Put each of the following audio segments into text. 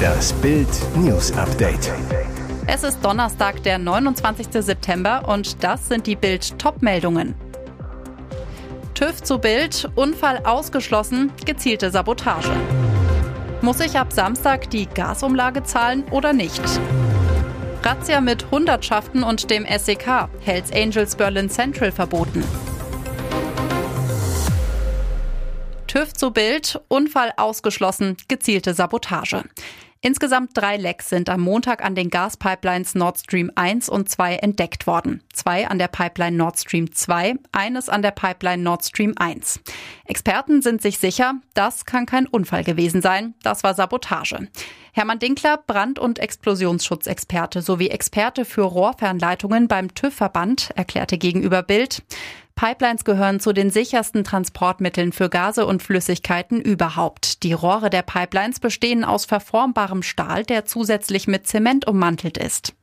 Das Bild News Update. Es ist Donnerstag, der 29. September und das sind die Bild Topmeldungen. TÜV zu Bild, Unfall ausgeschlossen, gezielte Sabotage. Muss ich ab Samstag die Gasumlage zahlen oder nicht? Razzia mit Hundertschaften und dem SEK, Hells Angels Berlin Central verboten. TÜV zu Bild, Unfall ausgeschlossen, gezielte Sabotage. Insgesamt drei Lecks sind am Montag an den Gaspipelines Nord Stream 1 und 2 entdeckt worden. Zwei an der Pipeline Nord Stream 2, eines an der Pipeline Nord Stream 1. Experten sind sich sicher, das kann kein Unfall gewesen sein, das war Sabotage. Hermann Dinkler, Brand- und Explosionsschutzexperte sowie Experte für Rohrfernleitungen beim TÜV-Verband, erklärte gegenüber Bild, Pipelines gehören zu den sichersten Transportmitteln für Gase und Flüssigkeiten überhaupt. Die Rohre der Pipelines bestehen aus verformbarem Stahl, der zusätzlich mit Zement ummantelt ist.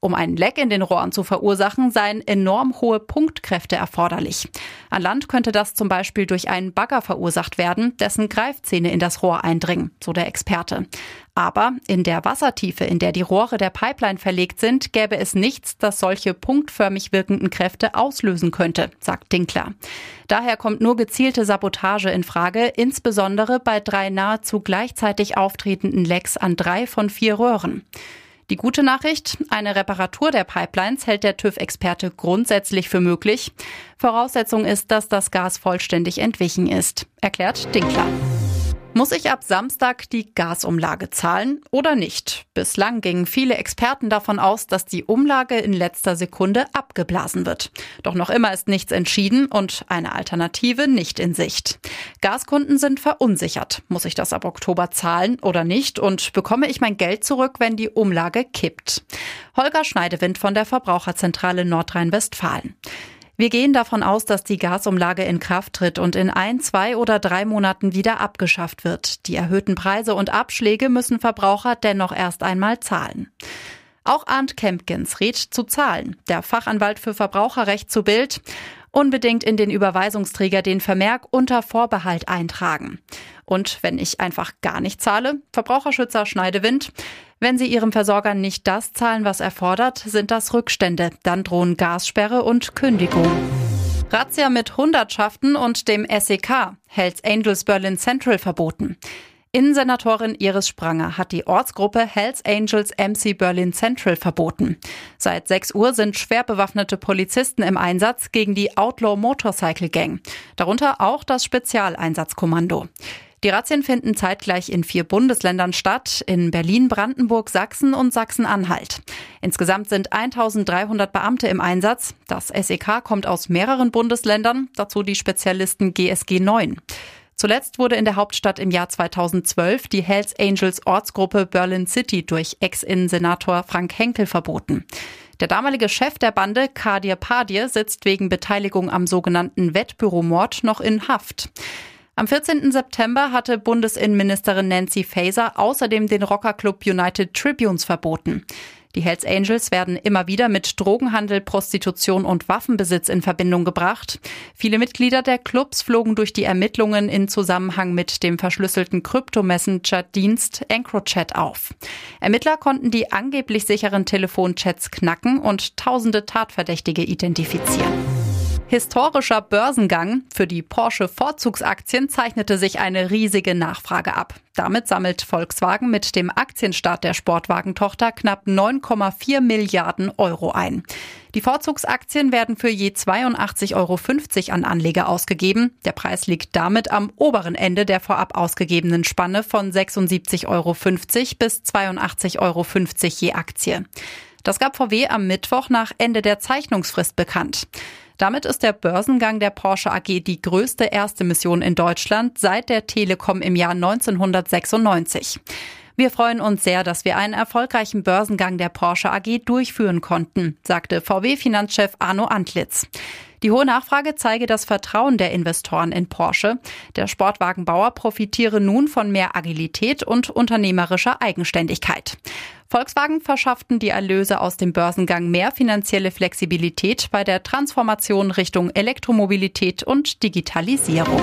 Um einen Leck in den Rohren zu verursachen, seien enorm hohe Punktkräfte erforderlich. An Land könnte das zum Beispiel durch einen Bagger verursacht werden, dessen Greifzähne in das Rohr eindringen, so der Experte. Aber in der Wassertiefe, in der die Rohre der Pipeline verlegt sind, gäbe es nichts, das solche punktförmig wirkenden Kräfte auslösen könnte, sagt Dinkler. Daher kommt nur gezielte Sabotage in Frage, insbesondere bei drei nahezu gleichzeitig auftretenden Lecks an drei von vier Röhren. Die gute Nachricht, eine Reparatur der Pipelines hält der TÜV-Experte grundsätzlich für möglich. Voraussetzung ist, dass das Gas vollständig entwichen ist, erklärt Dinkler. Muss ich ab Samstag die Gasumlage zahlen oder nicht? Bislang gingen viele Experten davon aus, dass die Umlage in letzter Sekunde abgeblasen wird. Doch noch immer ist nichts entschieden und eine Alternative nicht in Sicht. Gaskunden sind verunsichert. Muss ich das ab Oktober zahlen oder nicht? Und bekomme ich mein Geld zurück, wenn die Umlage kippt? Holger Schneidewind von der Verbraucherzentrale Nordrhein-Westfalen. Wir gehen davon aus, dass die Gasumlage in Kraft tritt und in ein, zwei oder drei Monaten wieder abgeschafft wird. Die erhöhten Preise und Abschläge müssen Verbraucher dennoch erst einmal zahlen. Auch Arndt Kempkins rät zu zahlen. Der Fachanwalt für Verbraucherrecht zu Bild unbedingt in den Überweisungsträger den Vermerk unter Vorbehalt eintragen. Und wenn ich einfach gar nicht zahle, Verbraucherschützer Schneidewind, wenn Sie Ihrem Versorger nicht das zahlen, was er fordert, sind das Rückstände. Dann drohen Gassperre und Kündigung. Razzia mit Hundertschaften und dem SEK, Hells Angels Berlin Central verboten. Innensenatorin Iris Spranger hat die Ortsgruppe Hells Angels MC Berlin Central verboten. Seit 6 Uhr sind schwer bewaffnete Polizisten im Einsatz gegen die Outlaw Motorcycle Gang, darunter auch das Spezialeinsatzkommando. Die Razzien finden zeitgleich in vier Bundesländern statt, in Berlin, Brandenburg, Sachsen und Sachsen-Anhalt. Insgesamt sind 1300 Beamte im Einsatz. Das SEK kommt aus mehreren Bundesländern, dazu die Spezialisten GSG 9. Zuletzt wurde in der Hauptstadt im Jahr 2012 die Hells Angels Ortsgruppe Berlin City durch Ex-Innensenator Frank Henkel verboten. Der damalige Chef der Bande, Kadir Padir, sitzt wegen Beteiligung am sogenannten Wettbüromord noch in Haft. Am 14. September hatte Bundesinnenministerin Nancy Faeser außerdem den Rockerclub United Tribunes verboten. Die Hells Angels werden immer wieder mit Drogenhandel, Prostitution und Waffenbesitz in Verbindung gebracht. Viele Mitglieder der Clubs flogen durch die Ermittlungen in Zusammenhang mit dem verschlüsselten Krypto-Messenger-Dienst EncroChat auf. Ermittler konnten die angeblich sicheren Telefonchats knacken und tausende Tatverdächtige identifizieren. Historischer Börsengang. Für die Porsche Vorzugsaktien zeichnete sich eine riesige Nachfrage ab. Damit sammelt Volkswagen mit dem Aktienstart der Sportwagentochter knapp 9,4 Milliarden Euro ein. Die Vorzugsaktien werden für je 82,50 Euro an Anleger ausgegeben. Der Preis liegt damit am oberen Ende der vorab ausgegebenen Spanne von 76,50 Euro bis 82,50 Euro je Aktie. Das gab VW am Mittwoch nach Ende der Zeichnungsfrist bekannt. Damit ist der Börsengang der Porsche AG die größte erste Mission in Deutschland seit der Telekom im Jahr 1996. Wir freuen uns sehr, dass wir einen erfolgreichen Börsengang der Porsche AG durchführen konnten, sagte VW-Finanzchef Arno Antlitz. Die hohe Nachfrage zeige das Vertrauen der Investoren in Porsche. Der Sportwagenbauer profitiere nun von mehr Agilität und unternehmerischer Eigenständigkeit. Volkswagen verschafften die Erlöse aus dem Börsengang mehr finanzielle Flexibilität bei der Transformation Richtung Elektromobilität und Digitalisierung.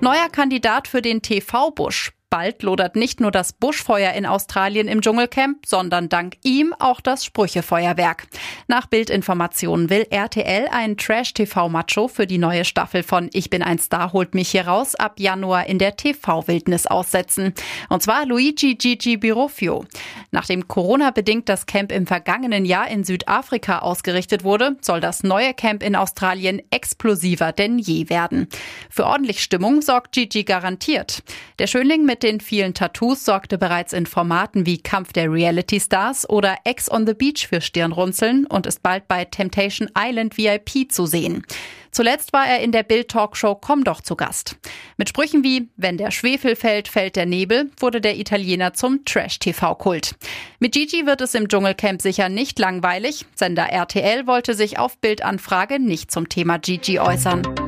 Neuer Kandidat für den TV-Busch. Bald lodert nicht nur das Buschfeuer in Australien im Dschungelcamp, sondern dank ihm auch das Sprüchefeuerwerk. Nach Bildinformationen will RTL ein Trash-TV-Macho für die neue Staffel von Ich bin ein Star holt mich hier raus ab Januar in der TV-Wildnis aussetzen. Und zwar Luigi Gigi Birofio. Nachdem Corona-bedingt das Camp im vergangenen Jahr in Südafrika ausgerichtet wurde, soll das neue Camp in Australien explosiver denn je werden. Für ordentlich Stimmung sorgt Gigi garantiert. Der Schönling mit den vielen Tattoos sorgte bereits in Formaten wie Kampf der Reality Stars oder Ex on the Beach für Stirnrunzeln und ist bald bei Temptation Island VIP zu sehen. Zuletzt war er in der Bild-Talkshow Komm doch zu Gast. Mit Sprüchen wie Wenn der Schwefel fällt, fällt der Nebel wurde der Italiener zum Trash-TV-Kult. Mit Gigi wird es im Dschungelcamp sicher nicht langweilig. Sender RTL wollte sich auf Bildanfrage nicht zum Thema Gigi äußern.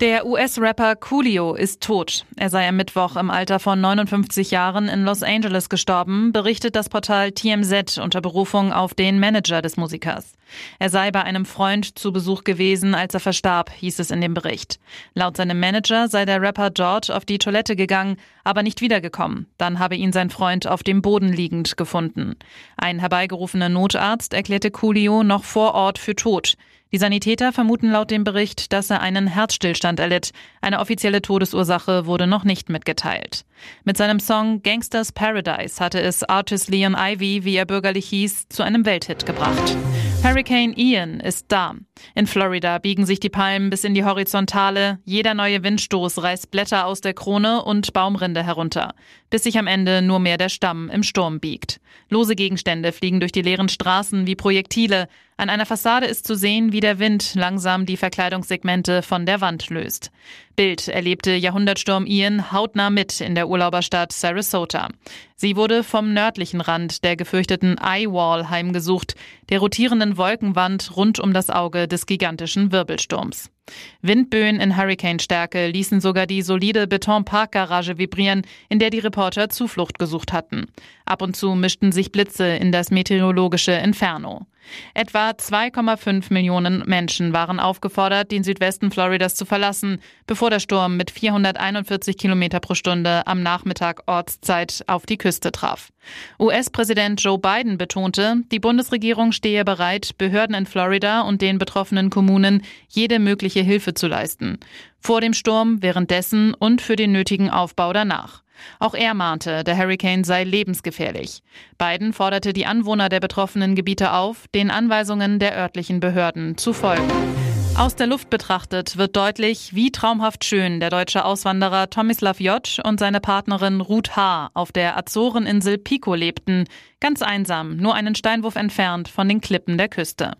Der US-Rapper Coolio ist tot. Er sei am Mittwoch im Alter von 59 Jahren in Los Angeles gestorben, berichtet das Portal TMZ unter Berufung auf den Manager des Musikers. Er sei bei einem Freund zu Besuch gewesen, als er verstarb, hieß es in dem Bericht. Laut seinem Manager sei der Rapper dort auf die Toilette gegangen, aber nicht wiedergekommen. Dann habe ihn sein Freund auf dem Boden liegend gefunden. Ein herbeigerufener Notarzt erklärte Coolio noch vor Ort für tot. Die Sanitäter vermuten laut dem Bericht, dass er einen Herzstillstand erlitt. Eine offizielle Todesursache wurde noch nicht mitgeteilt. Mit seinem Song Gangsters Paradise hatte es Artist Leon Ivy, wie er bürgerlich hieß, zu einem Welthit gebracht. Hurricane Ian ist da. In Florida biegen sich die Palmen bis in die Horizontale. Jeder neue Windstoß reißt Blätter aus der Krone und Baumrinde herunter, bis sich am Ende nur mehr der Stamm im Sturm biegt. Lose Gegenstände fliegen durch die leeren Straßen wie Projektile. An einer Fassade ist zu sehen, wie der Wind langsam die Verkleidungssegmente von der Wand löst. Bild erlebte Jahrhundertsturm Ian hautnah mit in der Urlauberstadt Sarasota. Sie wurde vom nördlichen Rand der gefürchteten Eye Wall heimgesucht, der rotierenden Wolkenwand rund um das Auge des gigantischen Wirbelsturms. Windböen in Hurrikanstärke ließen sogar die solide Betonparkgarage vibrieren, in der die Reporter Zuflucht gesucht hatten. Ab und zu mischten sich Blitze in das meteorologische Inferno. Etwa 2,5 Millionen Menschen waren aufgefordert, den Südwesten Floridas zu verlassen, bevor der Sturm mit 441 Kilometer pro Stunde am Nachmittag Ortszeit auf die Küste traf. US-Präsident Joe Biden betonte, die Bundesregierung stehe bereit, Behörden in Florida und den betroffenen Kommunen jede mögliche Hilfe zu leisten. Vor dem Sturm, währenddessen und für den nötigen Aufbau danach. Auch er mahnte, der Hurricane sei lebensgefährlich. Biden forderte die Anwohner der betroffenen Gebiete auf, den Anweisungen der örtlichen Behörden zu folgen. Aus der Luft betrachtet wird deutlich, wie traumhaft schön der deutsche Auswanderer Tomislav Jotsch und seine Partnerin Ruth H. auf der Azoreninsel Pico lebten, ganz einsam, nur einen Steinwurf entfernt von den Klippen der Küste.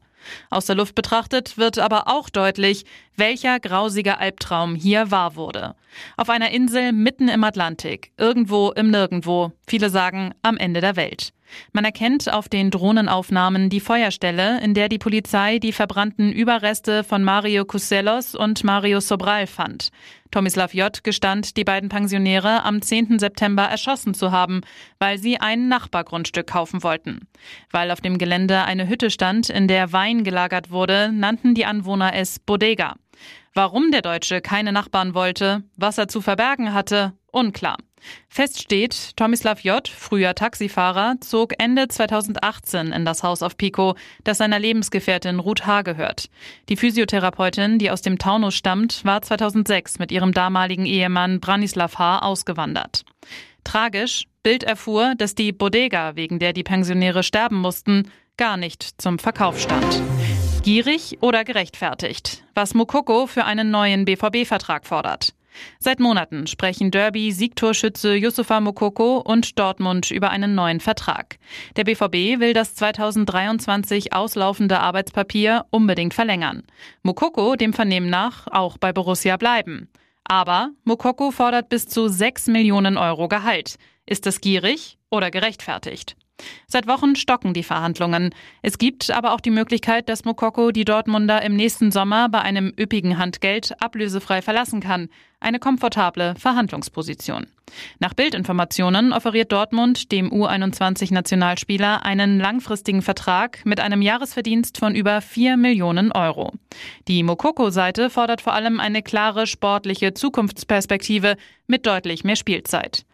Aus der Luft betrachtet wird aber auch deutlich, welcher grausiger Albtraum hier wahr wurde. Auf einer Insel mitten im Atlantik, irgendwo im Nirgendwo, viele sagen am Ende der Welt. Man erkennt auf den Drohnenaufnahmen die Feuerstelle, in der die Polizei die verbrannten Überreste von Mario Cusellos und Mario Sobral fand. Tomislav J. gestand, die beiden Pensionäre am 10. September erschossen zu haben, weil sie ein Nachbargrundstück kaufen wollten. Weil auf dem Gelände eine Hütte stand, in der Wein gelagert wurde, nannten die Anwohner es Bodega. Warum der Deutsche keine Nachbarn wollte, was er zu verbergen hatte, unklar. Fest steht, Tomislav J., früher Taxifahrer, zog Ende 2018 in das Haus auf Pico, das seiner Lebensgefährtin Ruth H. gehört. Die Physiotherapeutin, die aus dem Taunus stammt, war 2006 mit ihrem damaligen Ehemann Branislav H. ausgewandert. Tragisch, Bild erfuhr, dass die Bodega, wegen der die Pensionäre sterben mussten, gar nicht zum Verkauf stand. Gierig oder gerechtfertigt? Was Mokoko für einen neuen BVB-Vertrag fordert. Seit Monaten sprechen Derby-Siegtorschütze Yusufa Mokoko und Dortmund über einen neuen Vertrag. Der BVB will das 2023 auslaufende Arbeitspapier unbedingt verlängern. Mokoko dem Vernehmen nach auch bei Borussia bleiben. Aber Mokoko fordert bis zu 6 Millionen Euro Gehalt. Ist das gierig oder gerechtfertigt? Seit Wochen stocken die Verhandlungen. Es gibt aber auch die Möglichkeit, dass Mokoko die Dortmunder im nächsten Sommer bei einem üppigen Handgeld ablösefrei verlassen kann. Eine komfortable Verhandlungsposition. Nach Bildinformationen offeriert Dortmund dem U21-Nationalspieler einen langfristigen Vertrag mit einem Jahresverdienst von über 4 Millionen Euro. Die Mokoko-Seite fordert vor allem eine klare sportliche Zukunftsperspektive mit deutlich mehr Spielzeit.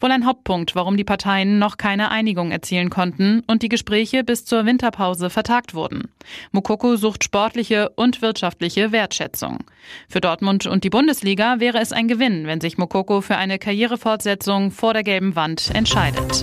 Wohl ein Hauptpunkt, warum die Parteien noch keine Einigung erzielen konnten und die Gespräche bis zur Winterpause vertagt wurden. Mokoko sucht sportliche und wirtschaftliche Wertschätzung. Für Dortmund und die Bundesliga wäre es ein Gewinn, wenn sich Mokoko für eine Karrierefortsetzung vor der gelben Wand entscheidet.